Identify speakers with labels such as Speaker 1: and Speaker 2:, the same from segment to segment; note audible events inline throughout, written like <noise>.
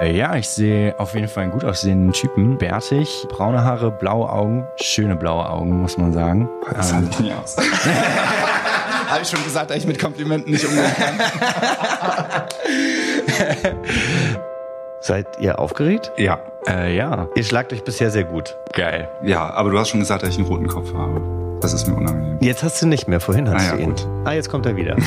Speaker 1: Äh, ja, ich sehe auf jeden Fall einen gut aussehenden Typen. Bärtig, braune Haare, blaue Augen. Schöne blaue Augen, muss man sagen.
Speaker 2: Das halte ich nie aus. <laughs> Habe ich schon gesagt, dass ich mit Komplimenten nicht umgehen kann. <laughs>
Speaker 3: Seid ihr aufgeregt?
Speaker 2: Ja.
Speaker 1: Äh, ja,
Speaker 3: Ihr schlagt euch bisher sehr gut.
Speaker 1: geil.
Speaker 2: Ja, aber du hast schon gesagt, dass ich einen roten Kopf habe. Das ist mir unangenehm.
Speaker 3: Jetzt hast du nicht mehr, vorhin hast
Speaker 2: Ah ja,
Speaker 3: du ihn.
Speaker 2: gut.
Speaker 3: Ah, jetzt kommt er wieder. <laughs>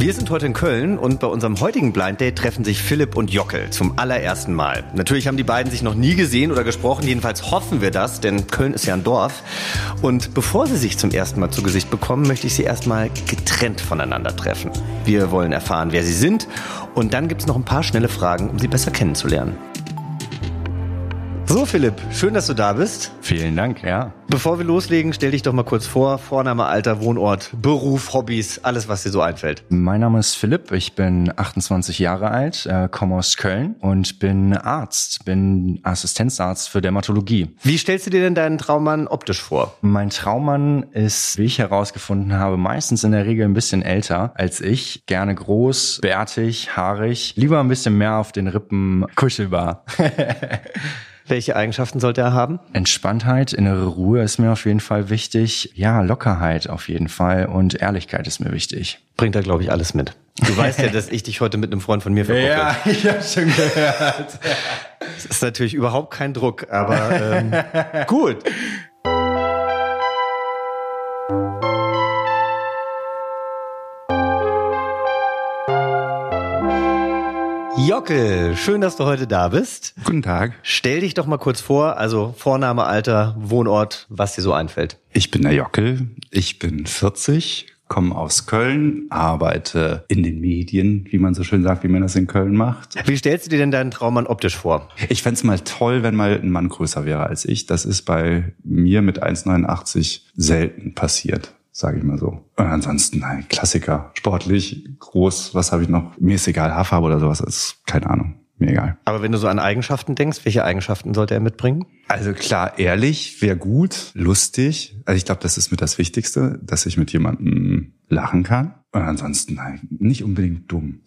Speaker 3: Wir sind heute in Köln und bei unserem heutigen Blind Date treffen sich Philipp und Jockel zum allerersten Mal. Natürlich haben die beiden sich noch nie gesehen oder gesprochen, jedenfalls hoffen wir das, denn Köln ist ja ein Dorf. Und bevor sie sich zum ersten Mal zu Gesicht bekommen, möchte ich sie erstmal getrennt voneinander treffen. Wir wollen erfahren, wer sie sind und dann gibt's noch ein paar schnelle Fragen, um sie besser kennenzulernen. So Philipp, schön, dass du da bist.
Speaker 1: Vielen Dank, ja.
Speaker 3: Bevor wir loslegen, stell dich doch mal kurz vor. Vorname, Alter, Wohnort, Beruf, Hobbys, alles, was dir so einfällt.
Speaker 1: Mein Name ist Philipp, ich bin 28 Jahre alt, äh, komme aus Köln und bin Arzt, bin Assistenzarzt für Dermatologie.
Speaker 3: Wie stellst du dir denn deinen Traummann optisch vor?
Speaker 1: Mein Traummann ist, wie ich herausgefunden habe, meistens in der Regel ein bisschen älter als ich. Gerne groß, bärtig, haarig, lieber ein bisschen mehr auf den Rippen kuschelbar. <laughs>
Speaker 3: Welche Eigenschaften sollte er haben?
Speaker 1: Entspanntheit, innere Ruhe ist mir auf jeden Fall wichtig. Ja, Lockerheit auf jeden Fall und Ehrlichkeit ist mir wichtig.
Speaker 3: Bringt er, glaube ich, alles mit. Du weißt ja, <laughs> dass ich dich heute mit einem Freund von mir verkuppel. <laughs>
Speaker 1: ich habe schon gehört.
Speaker 3: Das ist natürlich überhaupt kein Druck, aber ähm, <laughs> gut. Jockel, schön, dass du heute da bist.
Speaker 2: Guten Tag.
Speaker 3: Stell dich doch mal kurz vor, also Vorname, Alter, Wohnort, was dir so einfällt.
Speaker 2: Ich bin der Jockel. Ich bin 40, komme aus Köln, arbeite in den Medien, wie man so schön sagt, wie man das in Köln macht.
Speaker 3: Wie stellst du dir denn deinen Traummann optisch vor?
Speaker 2: Ich fänd's mal toll, wenn mal ein Mann größer wäre als ich. Das ist bei mir mit 1,89 selten passiert, sage ich mal so. Und ansonsten ein Klassiker. Sportlich, groß, was habe ich noch? Mir ist egal, Haarfarbe oder sowas, ist keine Ahnung. Mir egal.
Speaker 3: Aber wenn du so an Eigenschaften denkst, welche Eigenschaften sollte er mitbringen?
Speaker 2: Also klar, ehrlich wäre gut, lustig. Also ich glaube, das ist mit das Wichtigste, dass ich mit jemandem lachen kann. Und ansonsten nein, nicht unbedingt dumm.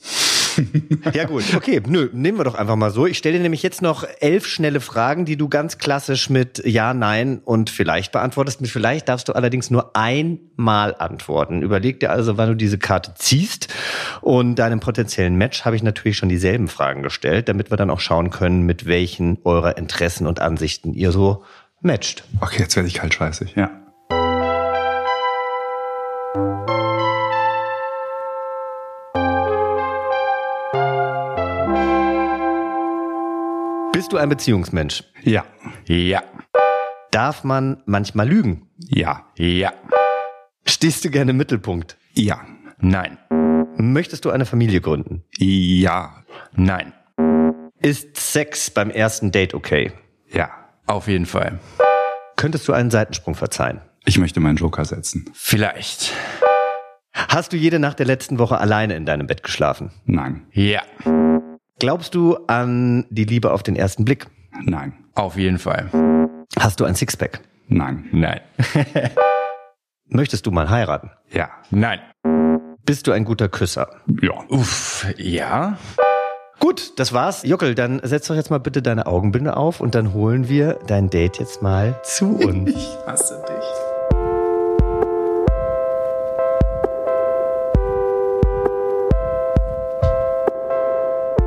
Speaker 2: <laughs>
Speaker 3: Ja gut, okay, nö, nehmen wir doch einfach mal so. Ich stelle dir nämlich jetzt noch elf schnelle Fragen, die du ganz klassisch mit Ja, Nein und vielleicht beantwortest. Mit vielleicht darfst du allerdings nur einmal antworten. Überleg dir also, wann du diese Karte ziehst. Und deinem potenziellen Match habe ich natürlich schon dieselben Fragen gestellt, damit wir dann auch schauen können, mit welchen eurer Interessen und Ansichten ihr so matcht.
Speaker 2: Okay, jetzt werde ich kaltscheißig, ja.
Speaker 3: Bist du ein Beziehungsmensch?
Speaker 2: Ja.
Speaker 1: Ja,
Speaker 3: Darf man manchmal lügen?
Speaker 2: Ja.
Speaker 1: ja,
Speaker 3: Stehst du gerne im Mittelpunkt?
Speaker 2: Ja.
Speaker 1: nein,
Speaker 3: Möchtest du eine Familie gründen?
Speaker 2: Ja.
Speaker 1: nein,
Speaker 3: Ist Sex beim ersten Date okay?
Speaker 2: Ja.
Speaker 1: auf jeden Fall.
Speaker 3: Könntest du einen Seitensprung verzeihen?
Speaker 2: Ich möchte meinen Joker setzen.
Speaker 1: Vielleicht.
Speaker 3: Hast du jede Nacht der letzten Woche alleine in deinem Bett geschlafen?
Speaker 2: Nein.
Speaker 1: Ja,
Speaker 3: Glaubst du an die Liebe auf den ersten Blick?
Speaker 2: Nein.
Speaker 1: auf jeden Fall.
Speaker 3: Hast du ein Sixpack?
Speaker 2: Nein.
Speaker 1: Nein, <laughs>
Speaker 3: Möchtest du mal heiraten?
Speaker 2: Ja.
Speaker 1: nein.
Speaker 3: Bist du ein guter Küsser?
Speaker 2: Ja.
Speaker 1: Uff, ja.
Speaker 3: Gut, das war's. Jockel, dann setz doch jetzt mal bitte deine Augenbinde auf und dann holen wir dein Date jetzt mal zu uns. <laughs>
Speaker 2: Ich hasse dich.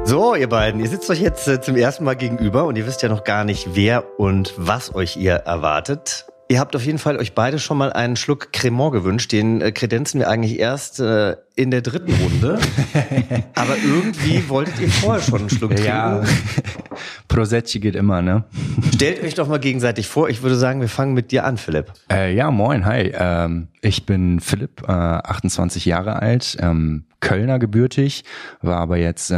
Speaker 3: So, ihr beiden, ihr sitzt euch jetzt äh, zum ersten Mal gegenüber und ihr wisst ja noch gar nicht, wer und was euch ihr erwartet. Ihr habt auf jeden Fall euch beide schon mal einen Schluck Cremant gewünscht. Den äh, kredenzen wir eigentlich erst äh, in der dritten Runde. <laughs> Aber irgendwie wolltet ihr vorher schon einen Schluck trinken. <laughs>
Speaker 1: Ja, Prosecci geht immer, ne? <laughs>
Speaker 3: Stellt euch doch mal gegenseitig vor. Ich würde sagen, wir fangen mit dir an, Philipp.
Speaker 1: Äh, ja, moin, hi. Ähm, ich bin Philipp, äh, 28 Jahre alt, ähm, Kölner gebürtig, war aber jetzt äh,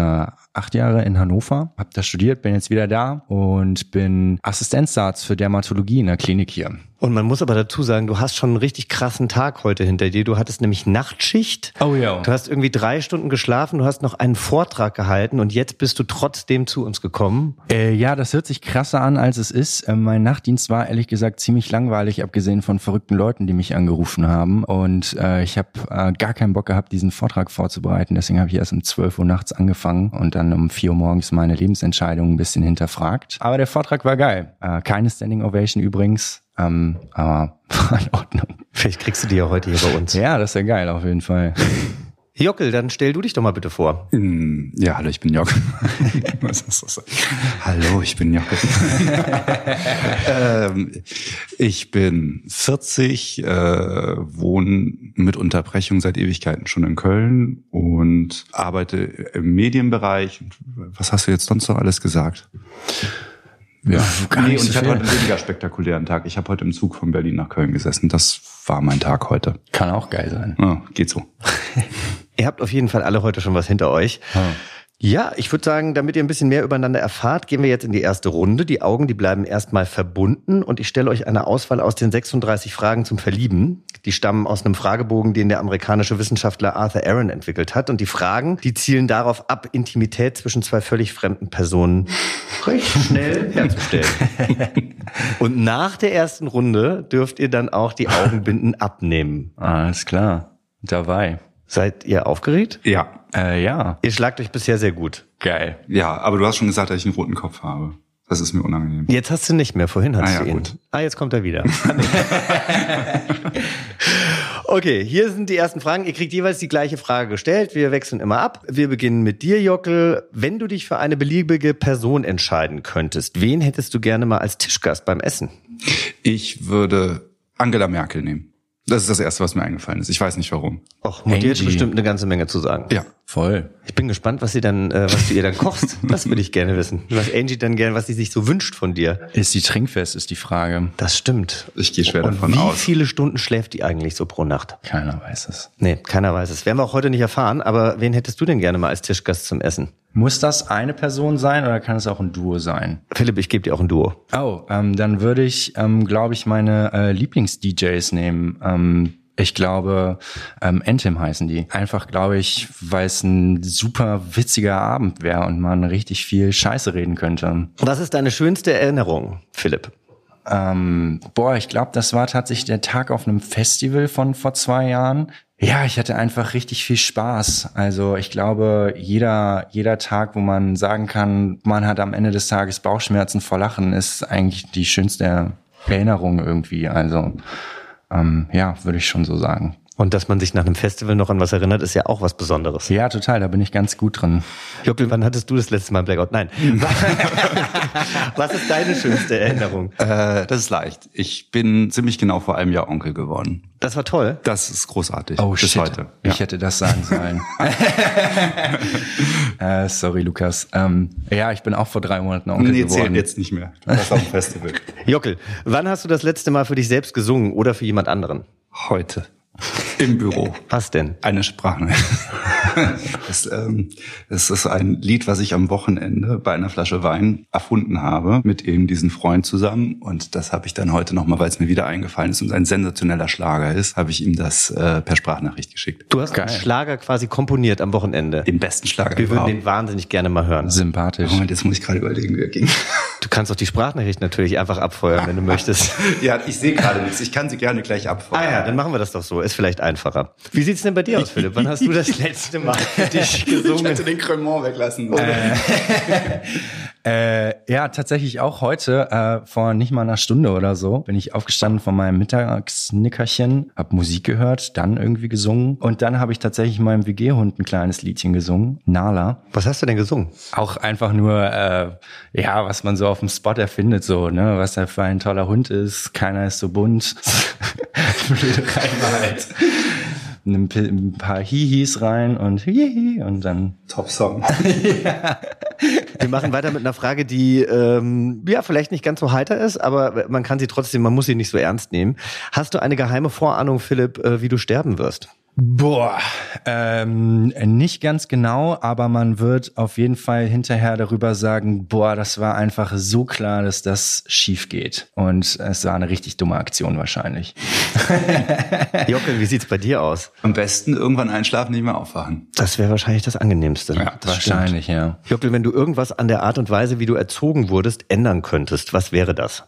Speaker 1: acht Jahre in Hannover, habe da studiert, bin jetzt wieder da und bin Assistenzarzt für Dermatologie in der Klinik hier.
Speaker 3: Und man muss aber dazu sagen, du hast schon einen richtig krassen Tag heute hinter dir. Du hattest nämlich Nachtschicht.
Speaker 1: Oh ja.
Speaker 3: Du hast irgendwie drei Stunden geschlafen, du hast noch einen Vortrag gehalten und jetzt bist du trotzdem zu uns gekommen.
Speaker 1: Äh, ja, das hört sich krasser an, als es ist. Äh, mein Nachtdienst war ehrlich gesagt ziemlich langweilig, abgesehen von verrückten Leuten, die mich angerufen haben. Und äh, ich habe äh, gar keinen Bock gehabt, diesen Vortrag vorzubereiten. Deswegen habe ich erst um 12 Uhr nachts angefangen und dann um 4 Uhr morgens meine Lebensentscheidungen ein bisschen hinterfragt. Aber der Vortrag war geil. Äh, keine Standing Ovation übrigens. Ähm, aber <laughs> war in Ordnung.
Speaker 3: Vielleicht kriegst du die ja heute hier bei uns.
Speaker 1: Ja, das ist ja geil auf jeden Fall. <laughs>
Speaker 3: Jockel, dann stell du dich doch mal bitte vor.
Speaker 2: Hm, Ja, hallo, ich bin Jock. <laughs> Was ist das? Hallo, ich bin Jock. <laughs> ähm, ich bin 40, äh, wohne mit Unterbrechung seit Ewigkeiten schon in Köln und arbeite im Medienbereich. Was hast du jetzt sonst noch alles gesagt? Ja, <laughs>
Speaker 1: gar
Speaker 2: nee,
Speaker 1: nicht
Speaker 2: und
Speaker 1: so
Speaker 2: ich hatte heute einen weniger spektakulären Tag. Ich habe heute im Zug von Berlin nach Köln gesessen. Das war mein Tag heute.
Speaker 1: Kann auch geil sein.
Speaker 2: Ah, geht so. <laughs>
Speaker 3: Ihr habt auf jeden Fall alle heute schon was hinter euch. Ja, ich würde sagen, damit ihr ein bisschen mehr übereinander erfahrt, gehen wir jetzt in die erste Runde. Die Augen, die bleiben erstmal verbunden und ich stelle euch eine Auswahl aus den 36 Fragen zum Verlieben. Die stammen aus einem Fragebogen, den der amerikanische Wissenschaftler Arthur Aaron entwickelt hat. Und die Fragen, die zielen darauf ab, Intimität zwischen zwei völlig fremden Personen recht schnell herzustellen. <laughs> und nach der ersten Runde dürft ihr dann auch die Augenbinden abnehmen.
Speaker 1: Alles klar. Dabei.
Speaker 3: Seid ihr aufgeregt?
Speaker 2: Ja,
Speaker 1: Äh, ja.
Speaker 3: Ihr schlagt euch bisher sehr gut.
Speaker 1: Geil.
Speaker 2: ja, aber du hast schon gesagt, dass ich einen roten Kopf habe. Das ist mir unangenehm.
Speaker 3: Jetzt hast du nicht mehr, vorhin hattest
Speaker 2: Ah ja,
Speaker 3: du ihn.
Speaker 2: gut.
Speaker 3: Ah, jetzt kommt er wieder. <laughs> okay, hier sind die ersten Fragen. Ihr kriegt jeweils die gleiche Frage gestellt. Wir wechseln immer ab. Wir beginnen mit dir, Jockel. Wenn du dich für eine beliebige Person entscheiden könntest, wen hättest du gerne mal als Tischgast beim Essen?
Speaker 2: Ich würde Angela Merkel nehmen. Das ist das Erste, was mir eingefallen ist. Ich weiß nicht warum.
Speaker 3: Och, hätte
Speaker 1: Angie.
Speaker 3: bestimmt eine ganze Menge zu sagen.
Speaker 2: Ja.
Speaker 1: Voll.
Speaker 3: Ich bin gespannt, was sie dann, äh, was du ihr dann kochst. <laughs> Das würde ich gerne wissen. Was Angie dann gerne, was sie sich so wünscht von dir.
Speaker 1: Ist die trinkfest, ist die Frage.
Speaker 3: Das stimmt.
Speaker 2: Ich gehe schwer
Speaker 3: Und
Speaker 2: davon
Speaker 3: wie
Speaker 2: aus.
Speaker 3: viele Stunden schläft die eigentlich so pro Nacht?
Speaker 1: Keiner weiß es.
Speaker 3: Nee, keiner weiß es. Werden wir auch heute nicht erfahren, aber wen hättest du denn gerne mal als Tischgast zum Essen?
Speaker 1: Muss das eine Person sein oder kann es auch ein Duo sein?
Speaker 3: Philipp, ich gebe dir auch ein Duo.
Speaker 1: Oh, ähm, dann würde ich, ähm, glaube ich, meine äh, Lieblings-DJs nehmen. Ähm, ich glaube, ähm, Entim heißen die. Einfach, glaube ich, weil es ein super witziger Abend wäre und man richtig viel Scheiße reden könnte.
Speaker 3: Was ist deine schönste Erinnerung, Philipp?
Speaker 1: Ähm, boah, ich glaube, das war tatsächlich der Tag auf einem Festival von vor zwei Jahren. Ja, ich hatte einfach richtig viel Spaß. Also ich glaube, jeder, jeder Tag, wo man sagen kann, man hat am Ende des Tages Bauchschmerzen vor Lachen, ist eigentlich die schönste Erinnerung irgendwie. Also ähm, ja, würde ich schon so sagen.
Speaker 3: Und dass man sich nach einem Festival noch an was erinnert, ist ja auch was Besonderes.
Speaker 1: Ja, total, da bin ich ganz gut drin.
Speaker 3: Jockel, wann hattest du das letzte Mal Blackout? Nein. <laughs> was ist deine schönste Erinnerung?
Speaker 2: Äh, das ist leicht. Ich bin ziemlich genau vor einem Jahr Onkel geworden.
Speaker 3: Das war toll.
Speaker 2: Das ist großartig.
Speaker 1: Oh
Speaker 2: Bis
Speaker 1: shit,
Speaker 2: heute. Ja.
Speaker 1: ich hätte das sagen sollen. <laughs> äh, sorry, Lukas. Ähm, ja, ich bin auch vor drei Monaten Onkel
Speaker 2: Nee,
Speaker 1: geworden.
Speaker 2: zählt jetzt nicht mehr. Du warst auf dem Festival.
Speaker 3: Jockel, wann hast du das letzte Mal für dich selbst gesungen oder für jemand anderen?
Speaker 2: Heute. Im Büro.
Speaker 3: Was denn?
Speaker 2: Eine Sprachnachricht. <laughs> Das, ähm, ist ein Lied, was ich am Wochenende bei einer Flasche Wein erfunden habe, mit eben diesem Freund zusammen. Und das habe ich dann heute nochmal, weil es mir wieder eingefallen ist und ein sensationeller Schlager ist, habe ich ihm das äh, per Sprachnachricht geschickt.
Speaker 3: Du hast einen Schlager quasi komponiert am Wochenende.
Speaker 2: Den besten Schlager
Speaker 3: Wir würden
Speaker 2: überhaupt.
Speaker 3: den wahnsinnig gerne mal hören.
Speaker 1: Sympathisch.
Speaker 2: Moment, jetzt muss ich gerade überlegen, wie er ging.
Speaker 3: Du kannst auch die Sprachnachricht natürlich einfach abfeuern, wenn du möchtest. <laughs>
Speaker 2: ja, ich sehe gerade nichts. Ich kann sie gerne gleich abfeuern.
Speaker 3: Ah ja, dann machen wir das doch so. Ist vielleicht einfacher. Wie sieht's denn bei dir aus, Philipp? Wann hast du das letzte Mal <laughs> für dich
Speaker 2: Ich
Speaker 3: gesungen?
Speaker 2: hätte den Cremant weglassen.
Speaker 1: Äh, <laughs> ja, tatsächlich auch heute, äh, vor nicht mal einer Stunde oder so, bin ich aufgestanden von meinem Mittagsnickerchen, hab Musik gehört, dann irgendwie gesungen und dann habe ich tatsächlich meinem WG-Hund ein kleines Liedchen gesungen, Nala.
Speaker 3: Was hast du denn gesungen?
Speaker 1: Auch einfach nur, äh, ja, was man so auf dem Spot erfindet, so, ne, was er für ein toller Hund ist, keiner ist so bunt. <laughs> Blöde Reime halt. Ein, paar Hihis rein und Hihi und dann
Speaker 2: Top Song. <laughs>
Speaker 3: ja. Wir machen weiter mit einer Frage, die ähm, ja vielleicht nicht ganz so heiter ist, aber man kann sie trotzdem, man muss sie nicht so ernst nehmen. Hast du eine geheime Vorahnung, Philipp, äh, wie du sterben wirst?
Speaker 1: Boah, ähm, nicht ganz genau, aber man wird auf jeden Fall hinterher darüber sagen, boah, das war einfach so klar, dass das schief geht. Und es war eine richtig dumme Aktion wahrscheinlich. <laughs>
Speaker 3: Jockel, wie sieht's bei dir aus?
Speaker 2: Am besten irgendwann einschlafen, nicht mehr aufwachen.
Speaker 3: Das wäre wahrscheinlich das Angenehmste.
Speaker 1: Ja, das wahrscheinlich, stimmt. ja.
Speaker 3: Jockel, wenn du irgendwas an der Art und Weise, wie du erzogen wurdest, ändern könntest, was wäre das?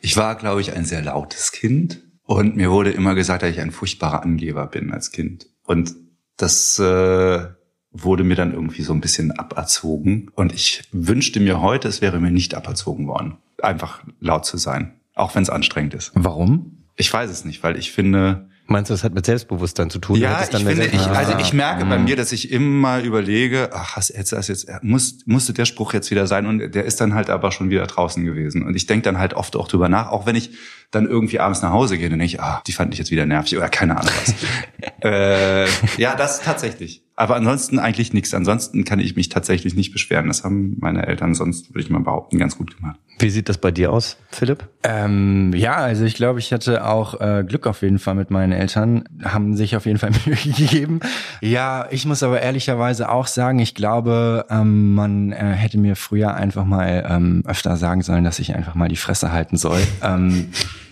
Speaker 2: Ich war, glaube ich, ein sehr lautes Kind und mir wurde immer gesagt, dass ich ein furchtbarer Angeber bin als Kind. Und das äh, wurde mir dann irgendwie so ein bisschen aberzogen. Und ich wünschte mir heute, es wäre mir nicht aberzogen worden, einfach laut zu sein, auch wenn es anstrengend ist.
Speaker 1: Warum?
Speaker 2: Ich weiß es nicht, weil ich finde,
Speaker 3: Meinst du, das hat mit Selbstbewusstsein zu tun?
Speaker 2: Ja, ich finde, ich, also ich merke bei mir, dass ich immer überlege, ach, hast jetzt das jetzt muss musste der Spruch jetzt wieder sein und der ist dann halt aber schon wieder draußen gewesen und ich denke dann halt oft auch drüber nach, auch wenn ich dann irgendwie abends nach Hause gehe und denke ich, ah, die fand ich jetzt wieder nervig oder keine Ahnung was. <laughs> äh, ja, das tatsächlich. Aber ansonsten eigentlich nichts. Ansonsten kann ich mich tatsächlich nicht beschweren. Das haben meine Eltern sonst, würde ich mal behaupten, ganz gut gemacht.
Speaker 3: Wie sieht das bei dir aus, Philipp?
Speaker 1: Ähm, ja, also ich glaube, ich hatte auch äh, Glück auf jeden Fall mit meinen Eltern, haben sich auf jeden Fall <laughs> Mühe gegeben. Ja, ich muss aber ehrlicherweise auch sagen, ich glaube, ähm, man äh, hätte mir früher einfach mal ähm, öfter sagen sollen, dass ich einfach mal die Fresse halten soll.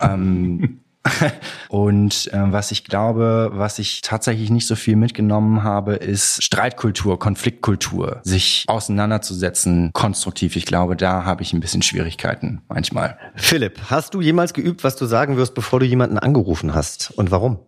Speaker 1: Ähm, <laughs> und äh, was ich glaube, was ich tatsächlich nicht so viel mitgenommen habe, ist Streitkultur, Konfliktkultur, sich auseinanderzusetzen, konstruktiv. Ich glaube, da habe ich ein bisschen Schwierigkeiten manchmal.
Speaker 3: Philipp, hast du jemals geübt, was du sagen wirst, bevor du jemanden angerufen hast? Und warum?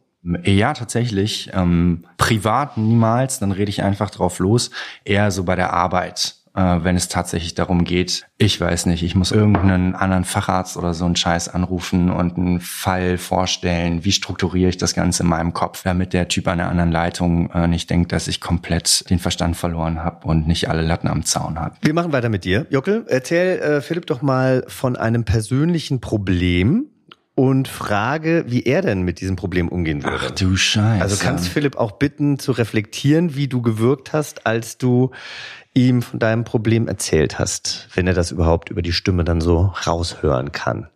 Speaker 1: Ja, tatsächlich. Ähm, privat niemals, dann rede ich einfach drauf los. Eher so bei der Arbeit äh, wenn es tatsächlich darum geht, ich weiß nicht, ich muss irgendeinen anderen Facharzt oder so einen Scheiß anrufen und einen Fall vorstellen, wie strukturiere ich das Ganze in meinem Kopf, damit der Typ an der anderen Leitung äh, nicht denkt, dass ich komplett den Verstand verloren habe und nicht alle Latten am Zaun habe.
Speaker 3: Wir machen weiter mit dir. Jockel, erzähl äh, Philipp doch mal von einem persönlichen Problem, und frage, wie er denn mit diesem Problem umgehen würde.
Speaker 1: Ach du Scheiße.
Speaker 3: Also kannst Philipp auch bitten zu reflektieren, wie du gewirkt hast, als du ihm von deinem Problem erzählt hast, wenn er das überhaupt über die Stimme dann so raushören kann.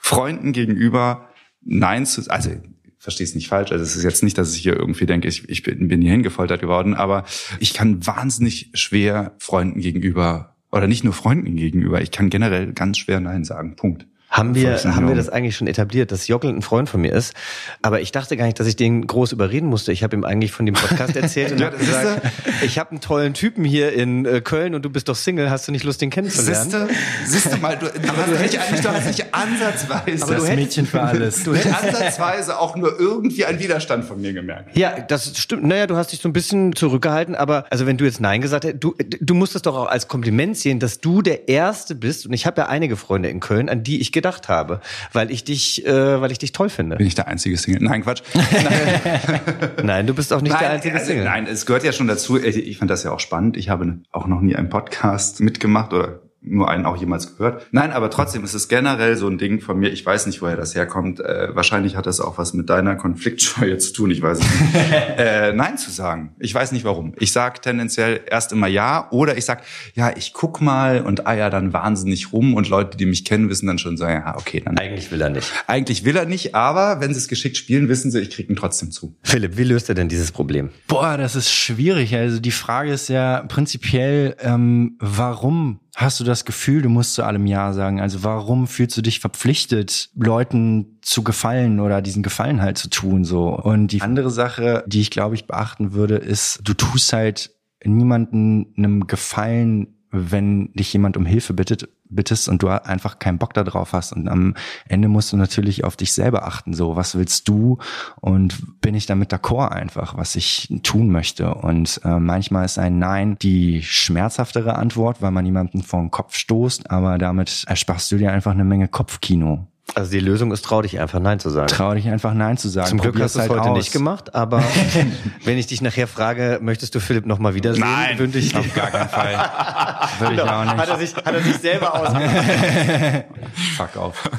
Speaker 2: Freunden gegenüber Nein zu, also verstehe es nicht falsch. Also es ist jetzt nicht, dass ich hier irgendwie denke, ich, ich bin, bin hier hingefoltert geworden, aber ich kann wahnsinnig schwer Freunden gegenüber oder nicht nur Freunden gegenüber, ich kann generell ganz schwer Nein sagen. Punkt.
Speaker 3: Haben wir, haben wir das eigentlich schon etabliert, dass Jockel ein Freund von mir ist? Aber ich dachte gar nicht, dass ich den groß überreden musste. Ich habe ihm eigentlich von dem Podcast erzählt und habe gesagt, ich habe einen tollen Typen hier in äh, Köln und du bist doch Single, hast du nicht Lust, den kennenzulernen?
Speaker 2: Siehste, siehste mal, du, du hast nicht eigentlich, du hast nicht ansatzweise.
Speaker 1: Aber du das Mädchen für alles.
Speaker 2: Du hättest ansatzweise auch nur irgendwie einen Widerstand von mir gemerkt.
Speaker 3: Ja, das stimmt. Naja, du hast dich so ein bisschen zurückgehalten, aber also wenn du jetzt Nein gesagt hättest, du, du musst es doch auch als Kompliment sehen, dass du der Erste bist und ich habe ja einige Freunde in Köln, an die ich gedacht habe, weil ich dich, äh, weil ich dich toll finde.
Speaker 2: Bin ich der einzige Single? Nein, Quatsch. <laughs>
Speaker 3: nein, du bist auch nicht nein, der einzige
Speaker 2: also,
Speaker 3: Single.
Speaker 2: Nein, es gehört ja schon dazu. Ich fand das ja auch spannend. Ich habe auch noch nie einen Podcast mitgemacht oder nur einen auch jemals gehört. Nein, aber trotzdem ist es generell so ein Ding von mir. Ich weiß nicht, woher das herkommt. Äh, wahrscheinlich hat das auch was mit deiner Konfliktscheue zu tun. Ich weiß nicht. <laughs> äh, nein zu sagen. Ich weiß nicht warum. Ich sag tendenziell erst immer ja oder ich sag ja, ich guck mal und eier dann wahnsinnig rum und Leute, die mich kennen, wissen dann schon so ja, okay, dann.
Speaker 3: Eigentlich will er nicht.
Speaker 2: Eigentlich will er nicht, aber wenn sie es geschickt spielen, wissen sie, ich krieg ihn trotzdem zu.
Speaker 3: Philipp, wie löst er denn dieses Problem?
Speaker 1: Boah, das ist schwierig. Also die Frage ist ja prinzipiell, ähm, warum hast du das Gefühl, du musst zu allem Ja sagen? Also warum fühlst du dich verpflichtet, Leuten zu gefallen oder diesen Gefallen halt zu tun so? Und die andere Sache, die ich glaube ich beachten würde, ist, du tust halt niemanden einem Gefallen wenn dich jemand um Hilfe bittet, bittest und du einfach keinen Bock darauf hast. Und am Ende musst du natürlich auf dich selber achten. So, was willst du? Und bin ich damit d'accord einfach, was ich tun möchte? Und äh, manchmal ist ein Nein die schmerzhaftere Antwort, weil man jemanden vor den Kopf stoßt, aber damit ersparst du dir einfach eine Menge Kopfkino.
Speaker 3: Also die Lösung ist, trau dich einfach Nein zu sagen.
Speaker 1: Trau dich einfach Nein zu sagen.
Speaker 3: Zum Glück hast du es
Speaker 1: Probier's
Speaker 3: heute
Speaker 1: aus.
Speaker 3: nicht gemacht, aber <laughs> wenn ich dich nachher frage, möchtest du Philipp noch mal wiedersehen?
Speaker 2: Nein.
Speaker 3: wünsche ich.
Speaker 1: Auf gar keinen Fall. Würde ich auch nicht.
Speaker 3: Hat er sich, hat er sich selber ausgedacht. <laughs>
Speaker 1: Fuck auf.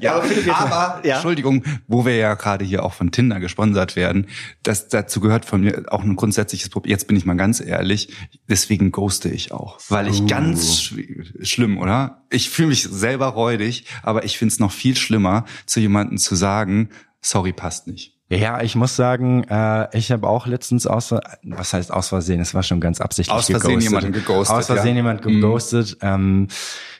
Speaker 2: Ja,
Speaker 3: Aber Philipp, jetzt
Speaker 2: aber,
Speaker 3: Ja?
Speaker 2: Entschuldigung, wo wir ja gerade hier auch von Tinder gesponsert werden, das dazu gehört von mir auch ein grundsätzliches Problem. Jetzt bin ich mal ganz ehrlich, deswegen ghoste ich auch. Weil ich ganz schw- schlimm, oder? Ich fühle mich selber räudig, aber ich finde es noch viel schlimmer, zu jemandem zu sagen, sorry, passt nicht.
Speaker 1: Ja, ich muss sagen, äh, ich habe auch letztens aus, was heißt aus Versehen, es war schon ganz absichtlich
Speaker 2: Aus Versehen jemanden geghostet,
Speaker 1: Aus Versehen
Speaker 2: ja.
Speaker 1: jemand geghostet. Ähm,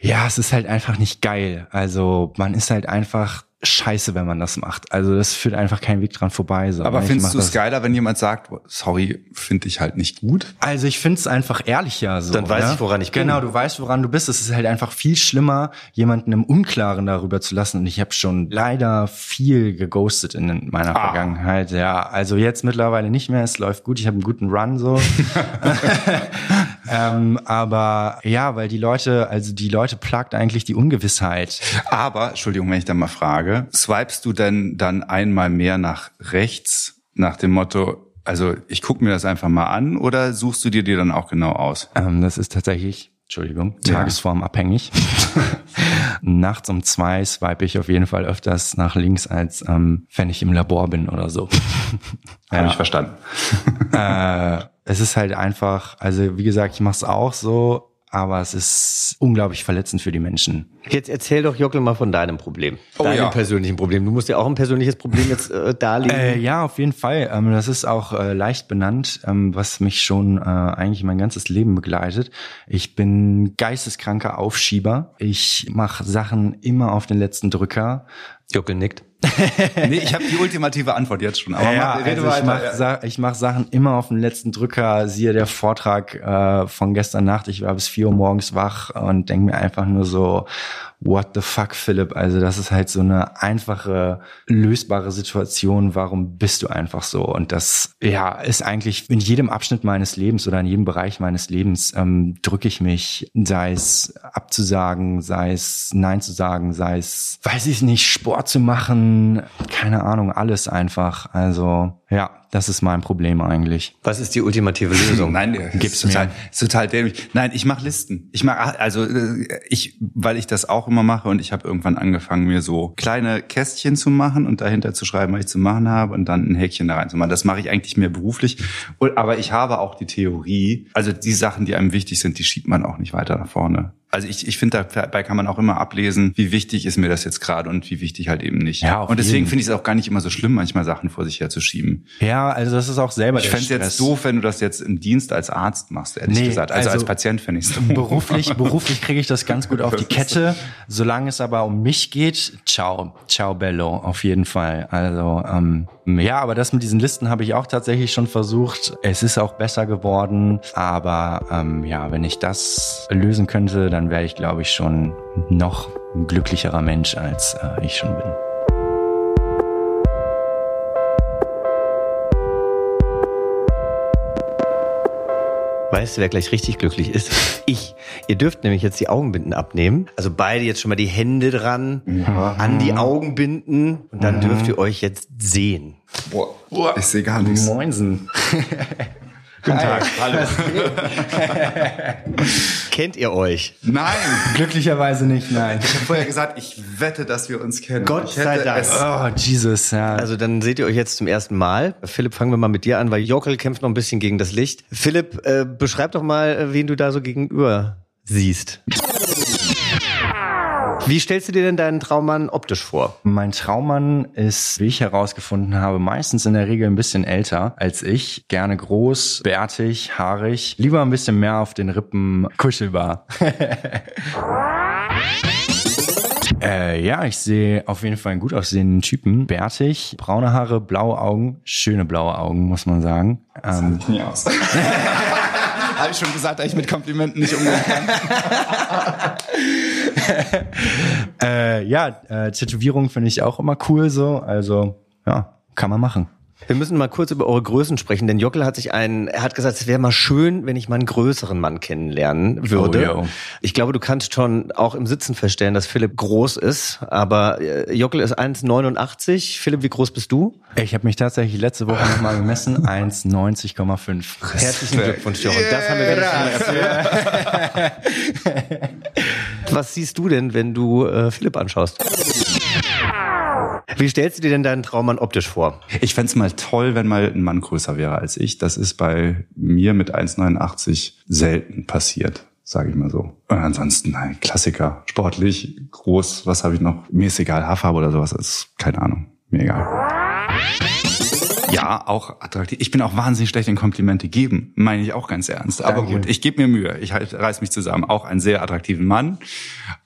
Speaker 1: ja, es ist halt einfach nicht geil. Also man ist halt einfach scheiße, wenn man das macht. Also das führt einfach kein Weg dran vorbei. So.
Speaker 2: Aber
Speaker 1: Ich
Speaker 2: findest du es
Speaker 1: das-
Speaker 2: geiler, wenn jemand sagt, sorry, finde ich halt nicht gut?
Speaker 1: Also ich finde es einfach ehrlicher so.
Speaker 3: Dann weiß
Speaker 1: ne?
Speaker 3: ich, woran ich bin.
Speaker 1: Genau, du weißt, woran du bist. Es ist halt einfach viel schlimmer, jemanden im Unklaren darüber zu lassen. Und ich habe schon leider viel geghostet in meiner
Speaker 2: Ah.
Speaker 1: Vergangenheit. Ja, also jetzt mittlerweile nicht mehr. Es läuft gut. Ich habe einen guten Run so. <laughs> <laughs> ähm, aber ja, weil die Leute, also die Leute plagt eigentlich die Ungewissheit.
Speaker 2: Aber, Entschuldigung, wenn ich da mal frage, swipest du denn dann einmal mehr nach rechts nach dem Motto, also ich gucke mir das einfach mal an oder suchst du dir die dann auch genau aus?
Speaker 1: Ähm, das ist tatsächlich, Entschuldigung,
Speaker 2: Ja.
Speaker 1: tagesformabhängig. <laughs> Nachts um zwei swipe ich auf jeden Fall öfters nach links, als ähm, wenn ich im Labor bin oder so. <laughs>
Speaker 2: Habe ich verstanden.
Speaker 1: äh, es ist halt einfach, also wie gesagt, ich mache es auch so, aber es ist unglaublich verletzend für die Menschen.
Speaker 3: Jetzt erzähl doch Jockel mal von deinem Problem.
Speaker 2: Oh
Speaker 3: deinem
Speaker 2: ja.
Speaker 3: persönlichen Problem. Du musst ja auch ein persönliches Problem jetzt äh, darlegen.
Speaker 1: Äh, ja, auf jeden Fall. Ähm, das ist auch äh, leicht benannt, ähm, was mich schon äh, eigentlich mein ganzes Leben begleitet. Ich bin geisteskranker Aufschieber. Ich mache Sachen immer auf den letzten Drücker.
Speaker 3: Jockel nickt. <laughs>
Speaker 2: nee, ich habe die ultimative Antwort jetzt schon. Aber
Speaker 1: ja,
Speaker 2: mach, rede
Speaker 1: also ich
Speaker 2: weiter.
Speaker 1: mache ich mach Sachen immer auf den letzten Drücker. Siehe der Vortrag äh, von gestern Nacht. Ich war bis vier Uhr morgens wach und denke mir einfach nur so, what the fuck, Philipp? Also das ist halt so eine einfache, lösbare Situation. Warum bist du einfach so? Und das ja ist eigentlich in jedem Abschnitt meines Lebens oder in jedem Bereich meines Lebens ähm, drücke ich mich, sei es abzusagen, sei es Nein zu sagen, sei es, weiß ich nicht, Sport zu machen, keine Ahnung, alles einfach. Also ja, das ist mein Problem eigentlich.
Speaker 3: Was ist die ultimative Lösung? <laughs>
Speaker 2: Nein, ist total,
Speaker 1: mir.
Speaker 2: ist total dämlich. Nein, ich mache Listen. Ich mache also äh, ich, weil ich das auch immer mache und ich habe irgendwann angefangen, mir so kleine Kästchen zu machen und dahinter zu schreiben, was ich zu machen habe und dann ein Häkchen da reinzumachen. Das mache ich eigentlich mehr beruflich. Und, aber ich habe auch die Theorie, also die Sachen, die einem wichtig sind, die schiebt man auch nicht weiter nach vorne. Also ich, ich finde, dabei kann man auch immer ablesen, wie wichtig ist mir das jetzt gerade und wie wichtig halt eben nicht.
Speaker 1: Ja,
Speaker 2: und deswegen finde ich es auch gar nicht immer so schlimm, manchmal Sachen vor sich herzuschieben.
Speaker 1: Ja, also das ist auch selber
Speaker 2: Ich fände es jetzt doof, wenn du das jetzt im Dienst als Arzt machst, ehrlich
Speaker 1: Nee,
Speaker 2: gesagt. Also,
Speaker 1: also
Speaker 2: als Patient fände ich es doof.
Speaker 1: Beruflich, <laughs> beruflich kriege ich das ganz gut auf die Kette. Solange es aber um mich geht, ciao, ciao bello, auf jeden Fall. Also ähm, ja, aber das mit diesen Listen habe ich auch tatsächlich schon versucht. Es ist auch besser geworden, aber ähm, ja, wenn ich das lösen könnte, dann wäre ich, glaube ich, schon noch ein glücklicherer Mensch, als äh, ich schon bin.
Speaker 3: Weißt du, wer gleich richtig glücklich ist? <laughs> Ich. Ihr dürft nämlich jetzt die Augenbinden abnehmen. Also beide jetzt schon mal die Hände dran, an die Augenbinden und dann dürft ihr euch jetzt sehen.
Speaker 2: Boah, ich sehe gar nichts.
Speaker 1: Moinsen. <laughs>
Speaker 3: Guten Tag. Hallo. <laughs> Kennt ihr euch?
Speaker 2: Nein!
Speaker 1: Glücklicherweise nicht, nein.
Speaker 2: Ich habe vorher gesagt, ich wette, dass wir uns kennen.
Speaker 3: Gott sei Dank.
Speaker 1: Oh, Jesus, ja.
Speaker 3: Also dann seht ihr euch jetzt zum ersten Mal. Philipp, fangen wir mal mit dir an, weil Jockel kämpft noch ein bisschen gegen das Licht. Philipp, äh, beschreib doch mal, äh, wen du da so gegenüber siehst. Wie stellst du dir denn deinen Traummann optisch vor?
Speaker 1: Mein Traummann ist, wie ich herausgefunden habe, meistens in der Regel ein bisschen älter als ich. Gerne groß, bärtig, haarig. Lieber ein bisschen mehr auf den Rippen kuschelbar. <laughs> äh, ja, ich sehe auf jeden Fall einen gut aussehenden Typen. Bärtig, braune Haare, blaue Augen. Schöne blaue Augen, muss man sagen. Ähm,
Speaker 2: Sieht nie aus. <laughs> Habe ich schon gesagt, dass ich mit Komplimenten nicht umgehen kann. <laughs>
Speaker 1: äh, ja, äh, Tätowierungen finde ich auch immer cool so. Also, ja, kann man machen.
Speaker 3: Wir müssen mal kurz über eure Größen sprechen, denn Jockel hat sich einen, er hat gesagt, es wäre mal schön, wenn ich mal einen größeren Mann kennenlernen würde.
Speaker 1: Oh, ja.
Speaker 3: Ich glaube, du kannst schon auch im Sitzen feststellen, dass Philipp groß ist, aber äh, Jockel ist 1,89. Philipp, wie groß bist du?
Speaker 1: Ich habe mich tatsächlich letzte Woche nochmal gemessen, <laughs> 1,90,5.
Speaker 3: Herzlichen Glückwunsch, Jockel. Das haben wir yeah. erfüllt. Was siehst du denn, wenn du äh, Philipp anschaust? Wie stellst du dir denn deinen Traummann optisch vor?
Speaker 2: Ich fände mal toll, wenn mal ein Mann größer wäre als ich. Das ist bei mir mit 1,89 selten passiert sage ich mal so. Und ansonsten, nein, Klassiker, sportlich, groß, was habe ich noch? Mir ist egal, Haarfarbe oder sowas, ist keine Ahnung, mir egal. Ja, auch attraktiv. Ich bin auch wahnsinnig schlecht in Komplimente geben, meine ich auch ganz ernst. Aber Danke. gut, ich gebe mir Mühe. Ich halt, reiß mich zusammen. Auch einen sehr attraktiven Mann.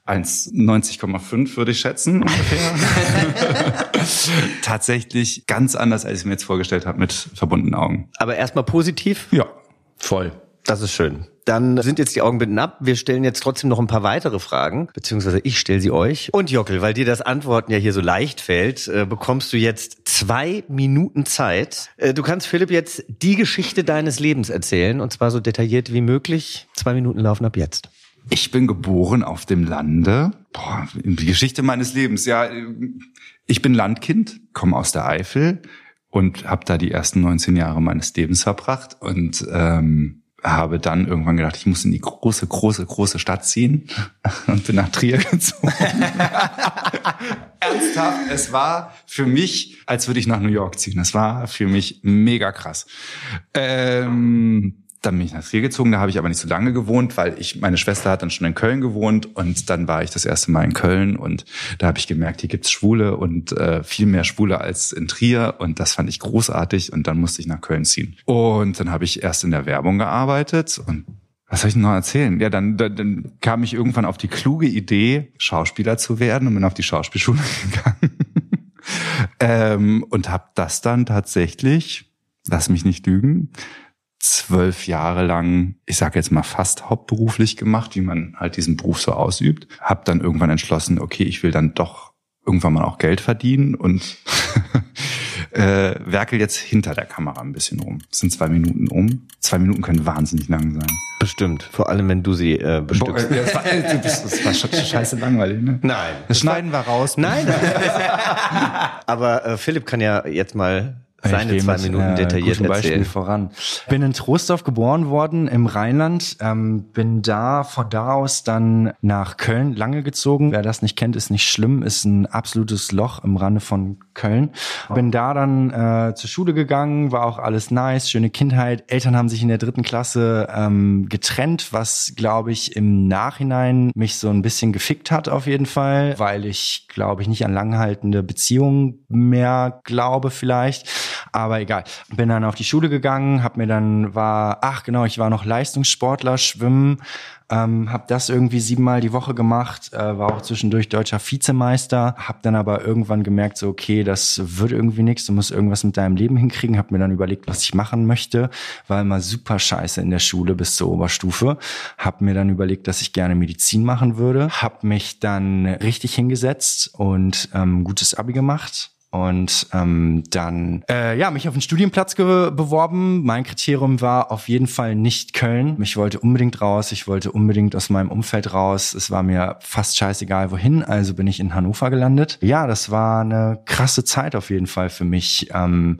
Speaker 2: 1,90,5 würde ich schätzen ungefähr. <laughs> Tatsächlich ganz anders, als ich mir jetzt vorgestellt habe, mit verbundenen Augen.
Speaker 3: Aber erstmal positiv?
Speaker 2: Ja, voll.
Speaker 3: Das ist schön. Dann sind jetzt die Augenbinden ab. Wir stellen jetzt trotzdem noch ein paar weitere Fragen, beziehungsweise ich stelle sie euch. Und Jockel, weil dir das Antworten ja hier so leicht fällt, äh, bekommst du jetzt zwei Minuten Zeit. Äh, du kannst Philipp jetzt die Geschichte deines Lebens erzählen, und zwar so detailliert wie möglich. Zwei Minuten laufen ab jetzt.
Speaker 2: Ich bin geboren auf dem Lande. Boah, die Geschichte meines Lebens. Ja, ich bin Landkind, komme aus der Eifel und habe da die ersten 19 Jahre meines Lebens verbracht und ähm, habe dann irgendwann gedacht, ich muss in die große, große, große Stadt ziehen <laughs> und bin nach Trier gezogen. <laughs> Ernsthaft, es war für mich, als würde ich nach New York ziehen. Es war für mich mega krass. Ähm, dann bin ich nach Trier gezogen, da habe ich aber nicht so lange gewohnt, weil ich, meine Schwester hat dann schon in Köln gewohnt und dann war ich das erste Mal in Köln und da habe ich gemerkt, hier gibt's Schwule und äh, viel mehr Schwule als in Trier und das fand ich großartig und dann musste ich nach Köln ziehen. Und dann habe ich erst in der Werbung gearbeitet und was soll ich noch erzählen? Ja, dann, dann, dann kam ich irgendwann auf die kluge Idee, Schauspieler zu werden und bin auf die Schauspielschule <laughs> gegangen. ähm, und habe das dann tatsächlich, lass mich nicht lügen, zwölf Jahre lang, ich sage jetzt mal fast hauptberuflich gemacht, wie man halt diesen Beruf so ausübt. Hab dann irgendwann entschlossen, okay, ich will dann doch irgendwann mal auch Geld verdienen und <laughs> äh, werkel jetzt hinter der Kamera ein bisschen rum. Es sind zwei Minuten um. Zwei Minuten können wahnsinnig lang sein.
Speaker 3: Bestimmt. Vor allem, wenn du sie äh, bestückst. Boah, das, war,
Speaker 2: das war scheiße langweilig, ne?
Speaker 3: Nein.
Speaker 2: Das schneiden wir raus.
Speaker 3: Nein. <laughs> Aber äh, Philipp kann ja jetzt mal seine zwei Minuten mit, äh, detailliert erzählen. Beispiel
Speaker 1: voran. Bin in Trostorf geboren worden im Rheinland, ähm, bin da von da aus dann nach Köln lange gezogen. Wer das nicht kennt, ist nicht schlimm, ist ein absolutes Loch im Rande von Köln. Bin da dann äh, zur Schule gegangen, war auch alles nice, schöne Kindheit. Eltern haben sich in der dritten Klasse ähm, getrennt, was glaube ich im Nachhinein mich so ein bisschen gefickt hat auf jeden Fall, weil ich glaube ich nicht an langhaltende Beziehungen mehr glaube vielleicht. Aber egal. Bin dann auf die Schule gegangen, hab mir dann war, ach genau, ich war noch Leistungssportler, Schwimmen, ähm, habe das irgendwie siebenmal die Woche gemacht, äh, war auch zwischendurch deutscher Vizemeister, habe dann aber irgendwann gemerkt, so okay, das wird irgendwie nichts, du musst irgendwas mit deinem Leben hinkriegen, habe mir dann überlegt, was ich machen möchte, war immer super scheiße in der Schule bis zur Oberstufe, habe mir dann überlegt, dass ich gerne Medizin machen würde, habe mich dann richtig hingesetzt und ähm, gutes Abi gemacht, und ähm, dann äh, ja mich auf einen Studienplatz beworben. Mein Kriterium war auf jeden Fall nicht Köln. Ich wollte unbedingt raus. Ich wollte unbedingt aus meinem Umfeld raus. Es war mir fast scheißegal wohin. Also bin ich in Hannover gelandet. Ja, das war eine krasse Zeit auf jeden Fall für mich. Ähm,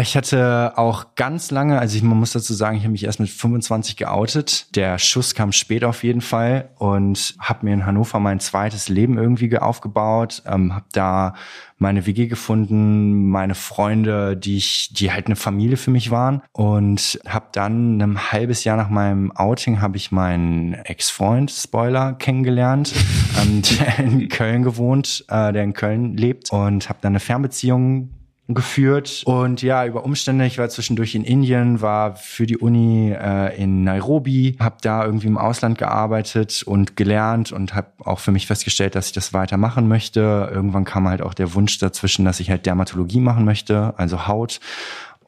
Speaker 1: ich hatte auch ganz lange, also ich, man muss dazu sagen, ich habe mich erst mit 25 geoutet. Der Schuss kam spät auf jeden Fall und habe mir in Hannover mein zweites Leben irgendwie aufgebaut. Ähm, habe da meine WG gefunden, meine Freunde, die ich, die halt eine Familie für mich waren. Und habe dann ein halbes Jahr nach meinem Outing habe ich meinen Ex-Freund Spoiler kennengelernt, <laughs> ähm, der in Köln gewohnt, äh, der in Köln lebt. Und habe dann eine Fernbeziehung geführt. Und ja über Umstände ich war zwischendurch in Indien war für die Uni äh, in Nairobi habe da irgendwie im Ausland gearbeitet und gelernt und habe auch für mich festgestellt dass ich das weitermachen möchte. Irgendwann kam halt auch der Wunsch dazwischen dass ich halt Dermatologie machen möchte also Haut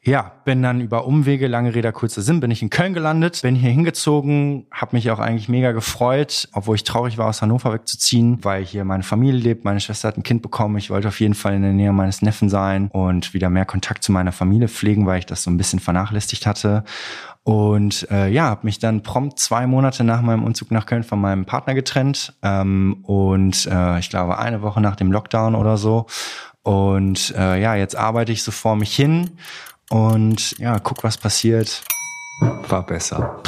Speaker 1: ja, bin dann über Umwege, lange Rede, kurzer Sinn, bin ich in Köln gelandet, bin hier hingezogen, habe mich auch eigentlich mega gefreut, obwohl ich traurig war, aus Hannover wegzuziehen, weil hier meine Familie lebt, meine Schwester hat ein Kind bekommen, ich wollte auf jeden Fall in der Nähe meines Neffen sein und wieder mehr Kontakt zu meiner Familie pflegen, weil ich das so ein bisschen vernachlässigt hatte. Und äh, ja, habe mich dann prompt zwei Monate nach meinem Umzug nach Köln von meinem Partner getrennt ähm, und äh, ich glaube eine Woche nach dem Lockdown oder so. Und äh, ja, jetzt arbeite ich so vor mich hin und ja, guck, was passiert.
Speaker 2: War besser.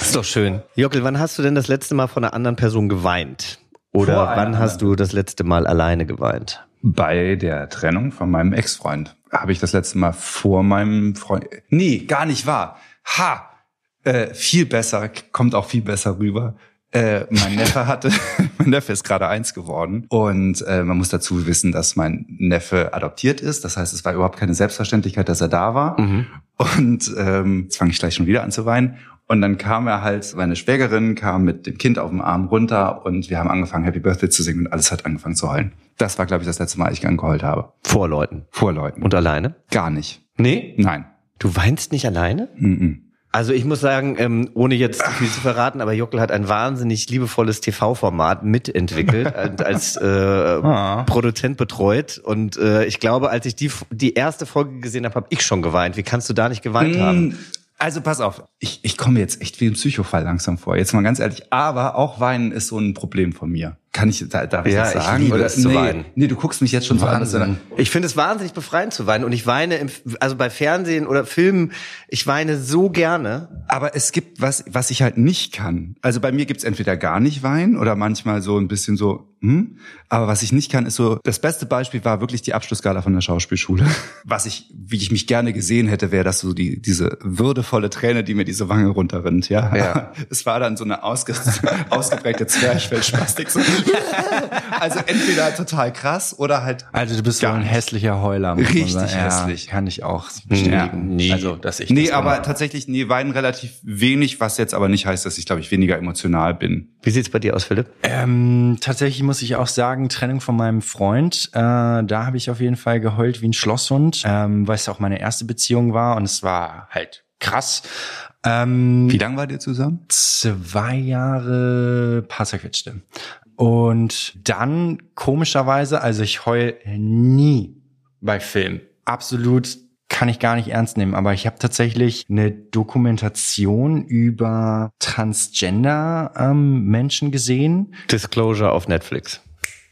Speaker 3: ist doch schön. Jockel, wann hast du denn das letzte Mal von einer anderen Person geweint? Oder
Speaker 2: Vor
Speaker 3: wann hast du das letzte Mal alleine geweint?
Speaker 2: Bei der Trennung von meinem Ex-Freund habe ich das letzte Mal vor meinem Freund. Nee, gar nicht wahr. Ha! Äh, viel besser, kommt auch viel besser rüber. Äh, mein Neffe hatte, <laughs> mein Neffe ist gerade eins geworden und äh, man muss dazu wissen, dass mein Neffe adoptiert ist. Das heißt, es war überhaupt keine Selbstverständlichkeit, dass er da war. Und ähm, jetzt fange ich gleich schon wieder an zu weinen. Und dann kam er halt, meine Schwägerin kam mit dem Kind auf dem Arm runter und wir haben angefangen, Happy Birthday zu singen und alles hat angefangen zu heulen. Das war, glaube ich, das letzte Mal, als ich angeheult habe.
Speaker 3: Vor Leuten.
Speaker 2: Vor Leuten.
Speaker 3: Und alleine?
Speaker 2: gar nicht.
Speaker 3: Nee.
Speaker 2: Nein.
Speaker 3: Du weinst nicht alleine?
Speaker 2: Mhm.
Speaker 3: Also ich muss sagen, ähm, ohne jetzt zu viel zu verraten, aber Jockel hat ein wahnsinnig liebevolles TV-Format mitentwickelt <laughs> und als äh,
Speaker 1: Ah.
Speaker 3: Produzent betreut. Und äh, ich glaube, als ich die, die erste Folge gesehen habe, habe ich schon geweint. Wie kannst du da nicht geweint haben?
Speaker 2: Mm, Also pass auf, ich, ich komme jetzt echt wie ein Psychofall langsam vor. Jetzt mal ganz ehrlich, aber auch Weinen ist so ein Problem von mir. Kann ich, da- darf ich
Speaker 3: Ja,
Speaker 2: das
Speaker 3: ich
Speaker 2: sagen?
Speaker 3: liebe es zu
Speaker 2: nee,
Speaker 3: weinen.
Speaker 2: nee, du guckst mich jetzt schon so an.
Speaker 3: Ich finde es wahnsinnig befreiend zu weinen und ich weine, im, also bei Fernsehen oder Filmen, ich weine so gerne.
Speaker 2: Aber es gibt was, was ich halt nicht kann. Also bei mir gibt's entweder gar nicht Wein oder manchmal so ein bisschen so, hm. Aber was ich nicht kann, ist so, das beste Beispiel war wirklich die Abschlussgala von der Schauspielschule. <laughs> Was ich, wie ich mich gerne gesehen hätte, wäre das so die, diese würdevolle Träne, die mir diese Wange runterrinnt, ja.
Speaker 3: Ja. <laughs>
Speaker 2: Es war dann so eine ausge, <laughs> ausgeprägte Zwerchfellspastik. So. Also entweder total krass oder halt
Speaker 1: Also du bist so ein hässlicher Heuler.
Speaker 2: Richtig
Speaker 1: sagen. Ja,
Speaker 2: hässlich.
Speaker 1: Kann ich auch bestätigen.
Speaker 3: nee.
Speaker 1: Also, dass ich
Speaker 2: Nee,
Speaker 1: das
Speaker 2: aber
Speaker 1: war.
Speaker 2: tatsächlich, nee, weinen relativ wenig, was jetzt aber nicht heißt, dass ich, glaube ich, weniger emotional bin.
Speaker 3: Wie sieht's bei dir aus, Philipp?
Speaker 1: Ähm, tatsächlich muss ich auch sagen, Trennung von meinem Freund, äh, da habe ich auf jeden Fall geheult wie ein Schlosshund, ähm, weil es auch meine erste Beziehung war und es war halt krass. Ähm,
Speaker 2: Wie lange war ihr zusammen?
Speaker 1: zwei Jahre paar zerquetschte. Und dann komischerweise, also ich heul nie bei Film. Absolut kann ich gar nicht ernst nehmen, aber ich habe tatsächlich eine Dokumentation über Transgender ähm, Menschen gesehen.
Speaker 3: Disclosure auf Netflix.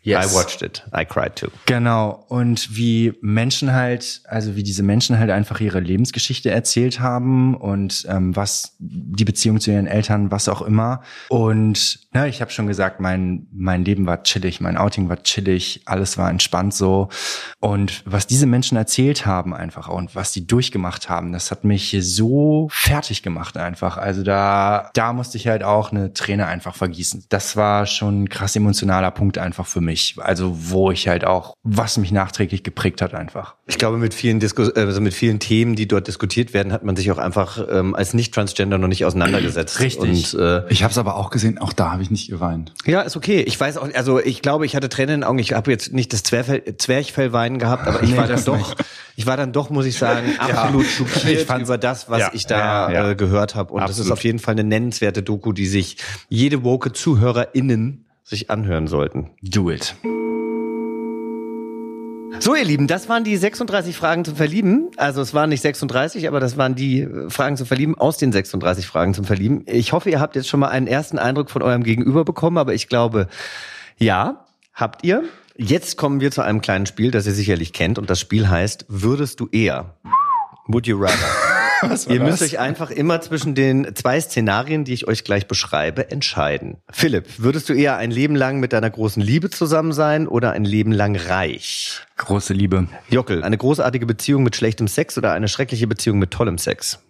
Speaker 1: Yes.
Speaker 3: I watched it. I cried too.
Speaker 1: Genau. Und wie Menschen halt, also wie diese Menschen halt einfach ihre Lebensgeschichte erzählt haben und ähm, was die Beziehung zu ihren Eltern, was auch immer. Und ne, ich habe schon gesagt, mein, mein Leben war chillig, mein Outing war chillig, alles war entspannt so. Und was diese Menschen erzählt haben einfach und was die durchgemacht haben, das hat mich so fertig gemacht einfach. Also da, da musste ich halt auch eine Träne einfach vergießen. Das war schon ein krass emotionaler Punkt einfach für mich. Also wo ich halt auch, was mich nachträglich geprägt hat einfach.
Speaker 3: Ich glaube, mit vielen Disku also mit vielen Themen, die dort diskutiert werden, hat man sich auch einfach ähm, als Nicht-Transgender noch nicht auseinandergesetzt.
Speaker 1: Richtig.
Speaker 3: Und, äh,
Speaker 2: Ich habe es aber auch gesehen, auch da habe ich nicht geweint.
Speaker 3: ja, ist okay. Ich weiß auch, also ich glaube, ich hatte Tränen in den Augen. Ich habe jetzt nicht das Zwerchfell, Zwerchfellweinen gehabt, aber ich
Speaker 1: Nee,
Speaker 3: war dann doch, ich war dann doch, muss ich sagen, <laughs> absolut schockiert
Speaker 2: Ich fand's-
Speaker 3: über das, was
Speaker 2: Ja,
Speaker 3: ich da
Speaker 2: ja, ja.
Speaker 3: Äh, gehört habe. Und das ist
Speaker 2: Absolut.
Speaker 3: auf jeden Fall eine nennenswerte Doku, die sich jede woke ZuhörerInnen sich anhören sollten.
Speaker 1: Do it.
Speaker 3: So, ihr Lieben, das waren die 36 Fragen zum Verlieben. Also es waren nicht 36, aber das waren die äh, Fragen zum Verlieben aus den 36 Fragen zum Verlieben. Ich hoffe, ihr habt jetzt schon mal einen ersten Eindruck von eurem Gegenüber bekommen, aber ich glaube, ja, habt ihr. Jetzt kommen wir zu einem kleinen Spiel, das ihr sicherlich kennt und das Spiel heißt Würdest du eher? Would you rather? <laughs> Ihr müsst euch einfach immer zwischen den zwei Szenarien, die ich euch gleich beschreibe, entscheiden. Philipp, würdest du eher ein Leben lang mit deiner großen Liebe zusammen sein oder ein Leben lang reich?
Speaker 1: Große Liebe.
Speaker 3: Jockel, eine großartige Beziehung mit schlechtem Sex oder eine schreckliche Beziehung mit tollem Sex?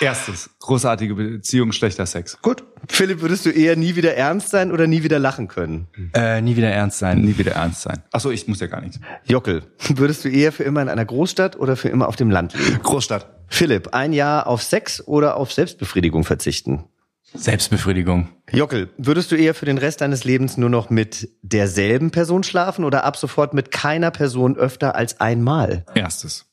Speaker 2: Erstes, großartige Beziehung, schlechter Sex.
Speaker 3: Gut. Philipp, würdest du eher nie wieder ernst sein oder nie wieder lachen können?
Speaker 1: Äh, nie wieder ernst sein.
Speaker 2: Nie wieder ernst sein. Ach so, ich muss ja gar nichts.
Speaker 3: Jockel, würdest du eher für immer in einer Großstadt oder für immer auf dem Land leben?
Speaker 2: Großstadt.
Speaker 3: Philipp, ein Jahr auf Sex oder auf Selbstbefriedigung verzichten?
Speaker 1: Selbstbefriedigung.
Speaker 3: Jockel, würdest du eher für den Rest deines Lebens nur noch mit derselben Person schlafen oder ab sofort mit keiner Person öfter als einmal?
Speaker 2: Erstes.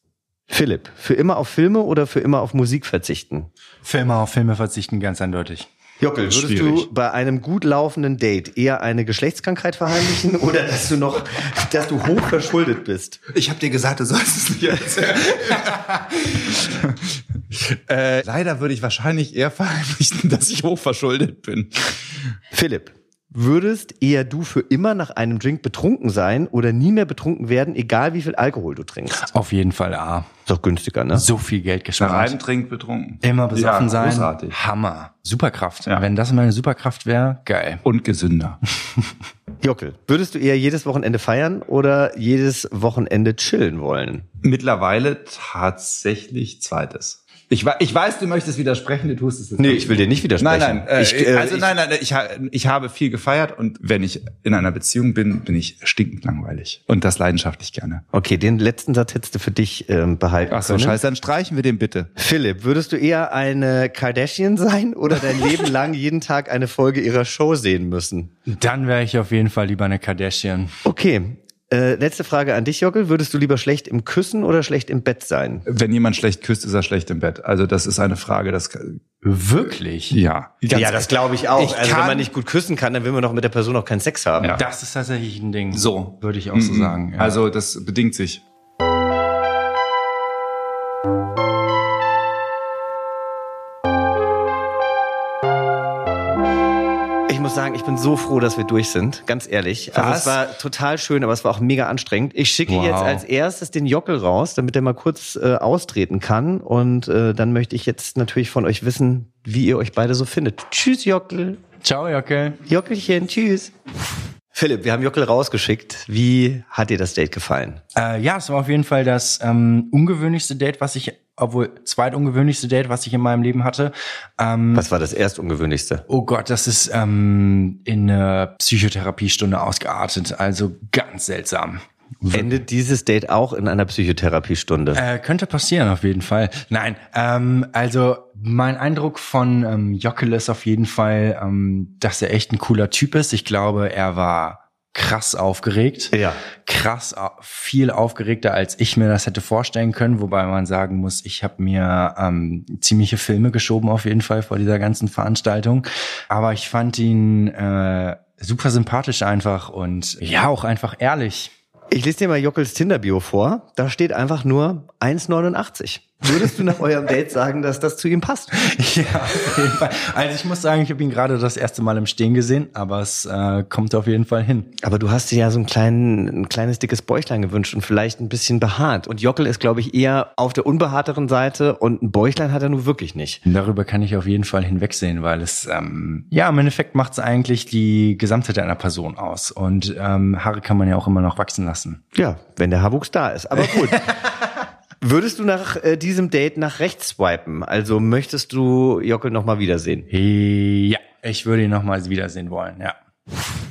Speaker 3: Philipp, für immer auf Filme oder für immer auf Musik verzichten?
Speaker 1: Filme auf Filme verzichten, ganz eindeutig.
Speaker 3: Jockel, würdest
Speaker 2: Schwierig.
Speaker 3: du bei einem gut laufenden Date eher eine Geschlechtskrankheit verheimlichen <laughs> oder dass du noch, dass du hoch verschuldet bist?
Speaker 2: Ich habe dir gesagt, du sollst es nicht erzählen. <laughs> äh, leider würde ich wahrscheinlich eher verheimlichen, dass ich hochverschuldet bin.
Speaker 3: Philipp, würdest eher du für immer nach einem Drink betrunken sein oder nie mehr betrunken werden, egal wie viel Alkohol du trinkst?
Speaker 1: Auf jeden Fall A.
Speaker 3: Ist doch günstiger, ne?
Speaker 1: So viel Geld
Speaker 2: Nach
Speaker 1: gespart.
Speaker 2: einem Trink betrunken.
Speaker 1: Immer besoffen
Speaker 2: ja,
Speaker 1: sein.
Speaker 2: Großartig.
Speaker 1: Hammer. Superkraft.
Speaker 2: Ja.
Speaker 1: Wenn das meine Superkraft wäre, geil.
Speaker 2: Und gesünder. <laughs>
Speaker 3: Jockel, würdest du eher jedes Wochenende feiern oder jedes Wochenende chillen wollen?
Speaker 2: Mittlerweile tatsächlich zweites. Ich, ich weiß, du möchtest widersprechen, du tust es jetzt
Speaker 3: Nee, ich will dir nicht widersprechen.
Speaker 2: Nein, nein, äh,
Speaker 3: Ich, äh,
Speaker 2: also nein, nein, ich, ich habe viel gefeiert und wenn ich in einer Beziehung bin, bin ich stinkend langweilig und das leidenschaftlich gerne.
Speaker 3: Okay, den letzten Satz hättest du für dich ähm, behalten
Speaker 2: Ach so,
Speaker 3: können.
Speaker 2: scheiße, dann streichen wir den bitte.
Speaker 3: Philipp, würdest du eher eine Kardashian sein oder dein Leben <laughs> lang jeden Tag eine Folge ihrer Show sehen müssen?
Speaker 1: Dann wäre ich auf jeden Fall lieber eine Kardashian.
Speaker 3: Okay. Äh, letzte Frage an dich, Jockel. Würdest du lieber schlecht im Küssen oder schlecht im Bett sein?
Speaker 2: Wenn jemand schlecht küsst, ist er schlecht im Bett. Also das ist eine Frage, das
Speaker 1: Wirklich?
Speaker 2: ja.
Speaker 3: ja, das glaube ich auch.
Speaker 2: Ich
Speaker 3: also wenn man nicht gut küssen kann, dann will man doch mit der Person auch keinen Sex haben.
Speaker 2: Ja.
Speaker 1: Das ist tatsächlich ein Ding.
Speaker 2: So.
Speaker 1: Würde ich auch so sagen. Ja.
Speaker 2: Also das bedingt sich.
Speaker 3: Sagen, ich bin so froh, dass wir durch sind. Ganz ehrlich. Also es war total schön, aber es war auch mega anstrengend. Ich schicke
Speaker 1: Wow.
Speaker 3: jetzt als erstes den Jockel raus, damit er mal kurz äh, austreten kann. Und äh, dann möchte ich jetzt natürlich von euch wissen, wie ihr euch beide so findet. Tschüss, Jockel.
Speaker 1: Ciao, Jockel.
Speaker 3: Jockelchen, tschüss. Philipp, wir haben Jockel rausgeschickt. Wie hat dir das Date gefallen?
Speaker 1: Äh, ja, es war auf jeden Fall das ähm, ungewöhnlichste Date, was ich, obwohl zweitungewöhnlichste Date, was ich in meinem Leben hatte. Ähm,
Speaker 3: Was war das erstungewöhnlichste?
Speaker 1: Oh Gott, das ist ähm, in einer Psychotherapiestunde ausgeartet. Also ganz seltsam.
Speaker 3: Endet dieses Date auch in einer Psychotherapiestunde?
Speaker 1: Äh, könnte passieren, auf jeden Fall. Nein, ähm, also mein Eindruck von ähm, Jockel ist auf jeden Fall, ähm, dass er echt ein cooler Typ ist. Ich glaube, er war krass aufgeregt.
Speaker 3: Ja.
Speaker 1: Krass, viel aufgeregter, als ich mir das hätte vorstellen können. Wobei man sagen muss, ich habe mir ähm, ziemliche Filme geschoben auf jeden Fall vor dieser ganzen Veranstaltung. Aber ich fand ihn äh, super sympathisch einfach und ja, auch einfach ehrlich.
Speaker 3: Ich lese dir mal Jockels Tinder-Bio vor. Da steht einfach nur 1,89. Würdest du nach eurem Date sagen, dass das zu ihm passt? <laughs>
Speaker 1: Ja, auf jeden Fall. Also ich muss sagen, ich habe ihn gerade das erste Mal im Stehen gesehen, aber es äh, kommt auf jeden Fall hin.
Speaker 3: Aber du hast dir ja so ein, kleinen, ein kleines dickes Bäuchlein gewünscht und vielleicht ein bisschen behaart. Und Jockel ist, glaube ich, eher auf der unbehaarteren Seite und ein Bäuchlein hat er nun wirklich nicht.
Speaker 1: Darüber kann ich auf jeden Fall hinwegsehen, weil es ähm, ja im Endeffekt macht es eigentlich die Gesamtheit einer Person aus. Und ähm, Haare kann man ja auch immer noch wachsen lassen.
Speaker 3: Ja, wenn der Haarwuchs da ist. Aber gut. <laughs> Würdest du nach äh, diesem Date nach rechts swipen? Also möchtest du Jockel nochmal wiedersehen?
Speaker 1: Ja, ich würde ihn nochmals wiedersehen wollen, ja.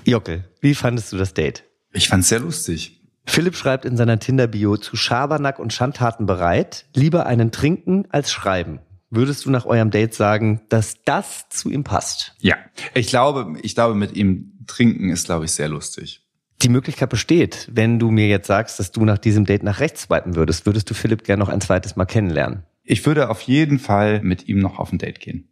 Speaker 3: Jockel, wie fandest du das Date?
Speaker 2: Ich fand's sehr lustig.
Speaker 3: Philipp schreibt in seiner Tinder-Bio zu Schabernack und Schandtaten bereit, lieber einen trinken als schreiben. Würdest du nach eurem Date sagen, dass das zu ihm passt?
Speaker 2: Ja. Ich glaube, ich glaube, mit ihm trinken ist, glaube ich, sehr lustig.
Speaker 3: Die Möglichkeit besteht, wenn du mir jetzt sagst, dass du nach diesem Date nach rechts swipen würdest, würdest du Philipp gerne noch ein zweites Mal kennenlernen.
Speaker 2: Ich würde auf jeden Fall mit ihm noch auf ein Date gehen.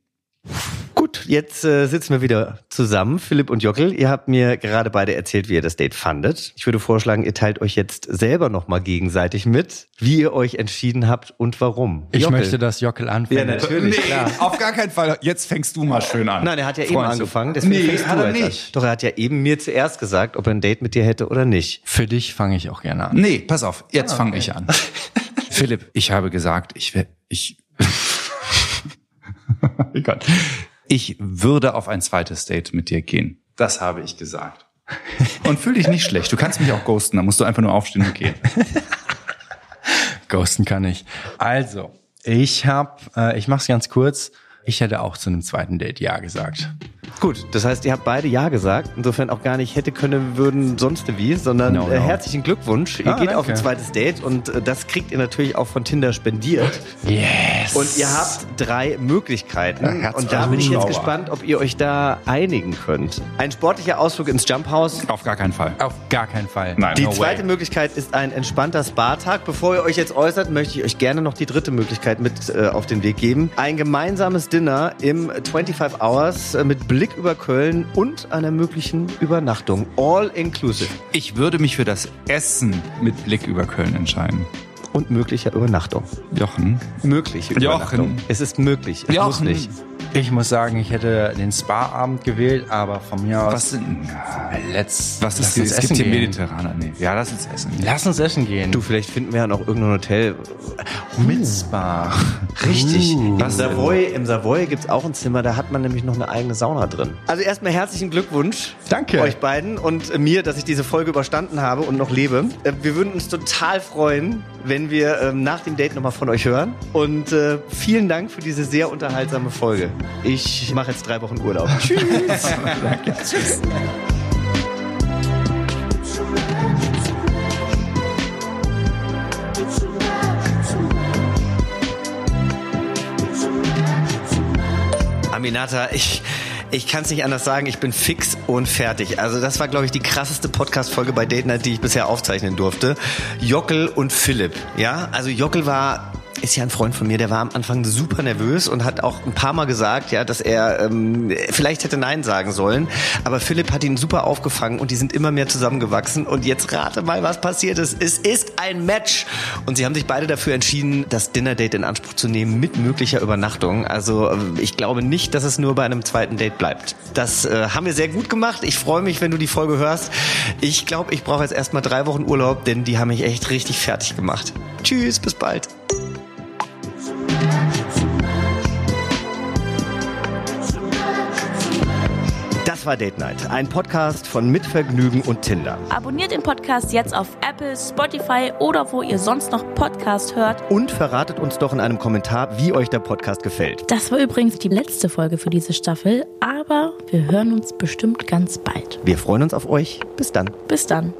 Speaker 3: Gut, jetzt äh, sitzen wir wieder zusammen, Philipp und Jockel. Ihr habt mir gerade beide erzählt, wie ihr das Date fandet. Ich würde vorschlagen, ihr teilt euch jetzt selber nochmal gegenseitig mit, wie ihr euch entschieden habt und warum.
Speaker 1: Ich
Speaker 3: Jockel.
Speaker 1: möchte, dass Jockel anfängt.
Speaker 3: Ja, natürlich, klar.
Speaker 2: auf gar keinen Fall. Jetzt fängst du mal schön an.
Speaker 3: Nein, er hat ja eben
Speaker 2: Freund,
Speaker 3: angefangen, deswegen
Speaker 2: nee,
Speaker 3: fängst
Speaker 2: hat
Speaker 3: du
Speaker 2: er
Speaker 3: jetzt an.
Speaker 2: nicht.
Speaker 3: Doch, er hat ja eben mir zuerst gesagt, ob er ein Date mit dir hätte oder nicht.
Speaker 1: Für dich fange ich auch gerne an.
Speaker 2: Nee, pass auf, jetzt fange ich an. <laughs> Philipp, ich habe gesagt, ich ich, <laughs> <laughs> Egal. Ich würde auf ein zweites Date mit dir gehen. Das habe ich gesagt. Und fühl dich nicht schlecht. Du kannst mich auch ghosten, da musst du einfach nur aufstehen und gehen. <laughs>
Speaker 1: Ghosten kann ich. Also, ich habe, äh, ich mach's ganz kurz. Ich hätte auch zu einem zweiten Date ja gesagt.
Speaker 3: Gut, das heißt, ihr habt beide Ja gesagt. Insofern auch gar nicht hätte, können, würden, sonst wie, sondern
Speaker 1: No, no.
Speaker 3: Äh, herzlichen Glückwunsch. Ihr
Speaker 1: Ah,
Speaker 3: geht auf ein
Speaker 1: danke.
Speaker 3: zweites Date und äh, das kriegt ihr natürlich auch von Tinder spendiert.
Speaker 1: Yes.
Speaker 3: Und ihr habt drei Möglichkeiten.
Speaker 2: Herz-
Speaker 3: Und da bin ich jetzt gespannt, ob ihr euch da einigen könnt. Ein sportlicher Ausflug ins Jump House.
Speaker 2: Auf gar keinen Fall.
Speaker 1: Auf gar keinen Fall.
Speaker 2: Nein.
Speaker 3: Die
Speaker 1: No
Speaker 3: zweite
Speaker 1: way.
Speaker 3: Möglichkeit ist ein entspannter Spa-Tag. Bevor ihr euch jetzt äußert, möchte ich euch gerne noch die dritte Möglichkeit mit äh, auf den Weg geben. Ein gemeinsames Dinner im 25 Hours äh, mit Blick über Köln und einer möglichen Übernachtung. All inclusive.
Speaker 2: Ich würde mich für das Essen mit Blick über Köln entscheiden.
Speaker 3: Und möglicher Übernachtung.
Speaker 2: Jochen.
Speaker 3: Mögliche Übernachtung.
Speaker 2: Jochen.
Speaker 3: Es ist möglich. Es muss
Speaker 2: Jochen.
Speaker 3: nicht.
Speaker 1: Ich muss sagen, ich hätte den Spa-Abend gewählt, aber von mir aus.
Speaker 2: Was sind.
Speaker 1: Let's,
Speaker 2: Was
Speaker 1: lass
Speaker 2: ist
Speaker 1: uns
Speaker 2: Es gibt
Speaker 1: essen
Speaker 2: hier
Speaker 1: gehen.
Speaker 2: Mediterraner. Nee. Ja, lass uns essen.
Speaker 1: Lass uns essen gehen.
Speaker 3: Du, vielleicht finden wir ja noch irgendein Hotel.
Speaker 1: mit Spa.
Speaker 3: Richtig. Im
Speaker 2: Was denn?
Speaker 3: Savoy, im Savoy gibt es auch ein Zimmer, da hat man nämlich noch eine eigene Sauna drin. Also erstmal herzlichen Glückwunsch.
Speaker 1: Danke.
Speaker 3: Euch beiden und äh, mir, dass ich diese Folge überstanden habe und noch lebe. Äh, Wir würden uns total freuen, wenn wir ähm, nach dem Date nochmal von euch hören. Und äh, vielen Dank für diese sehr unterhaltsame Folge. Ich mache jetzt drei Wochen Urlaub. <laughs> Tschüss.
Speaker 1: Danke. Tschüss.
Speaker 3: Aminata, ich, ich kann es nicht anders sagen, ich bin fix und fertig. Also das war, glaube ich, die krasseste Podcast-Folge bei Date Night, die ich bisher aufzeichnen durfte. Jockel und Philipp, ja? Also Jockel war ist ja ein Freund von mir, der war am Anfang super nervös und hat auch ein paar Mal gesagt, ja, dass er ähm, vielleicht hätte Nein sagen sollen. Aber Philipp hat ihn super aufgefangen und die sind immer mehr zusammengewachsen. Und jetzt rate mal, was passiert ist. Es ist ein Match. Und sie haben sich beide dafür entschieden, das Dinner-Date in Anspruch zu nehmen mit möglicher Übernachtung. Also ähm, ich glaube nicht, dass es nur bei einem zweiten Date bleibt. Das äh, haben wir sehr gut gemacht. Ich freue mich, wenn du die Folge hörst. Ich glaube, ich brauche jetzt erstmal drei Wochen Urlaub, denn die haben mich echt richtig fertig gemacht. Tschüss, bis bald. Das war Date Night, ein Podcast von Mitvergnügen und Tinder.
Speaker 4: Abonniert den Podcast jetzt auf Apple, Spotify oder wo ihr sonst noch Podcast hört.
Speaker 3: Und verratet uns doch in einem Kommentar, wie euch der Podcast gefällt.
Speaker 4: Das war übrigens die letzte Folge für diese Staffel, aber wir hören uns bestimmt ganz bald.
Speaker 3: Wir freuen uns auf euch. Bis dann.
Speaker 4: Bis dann.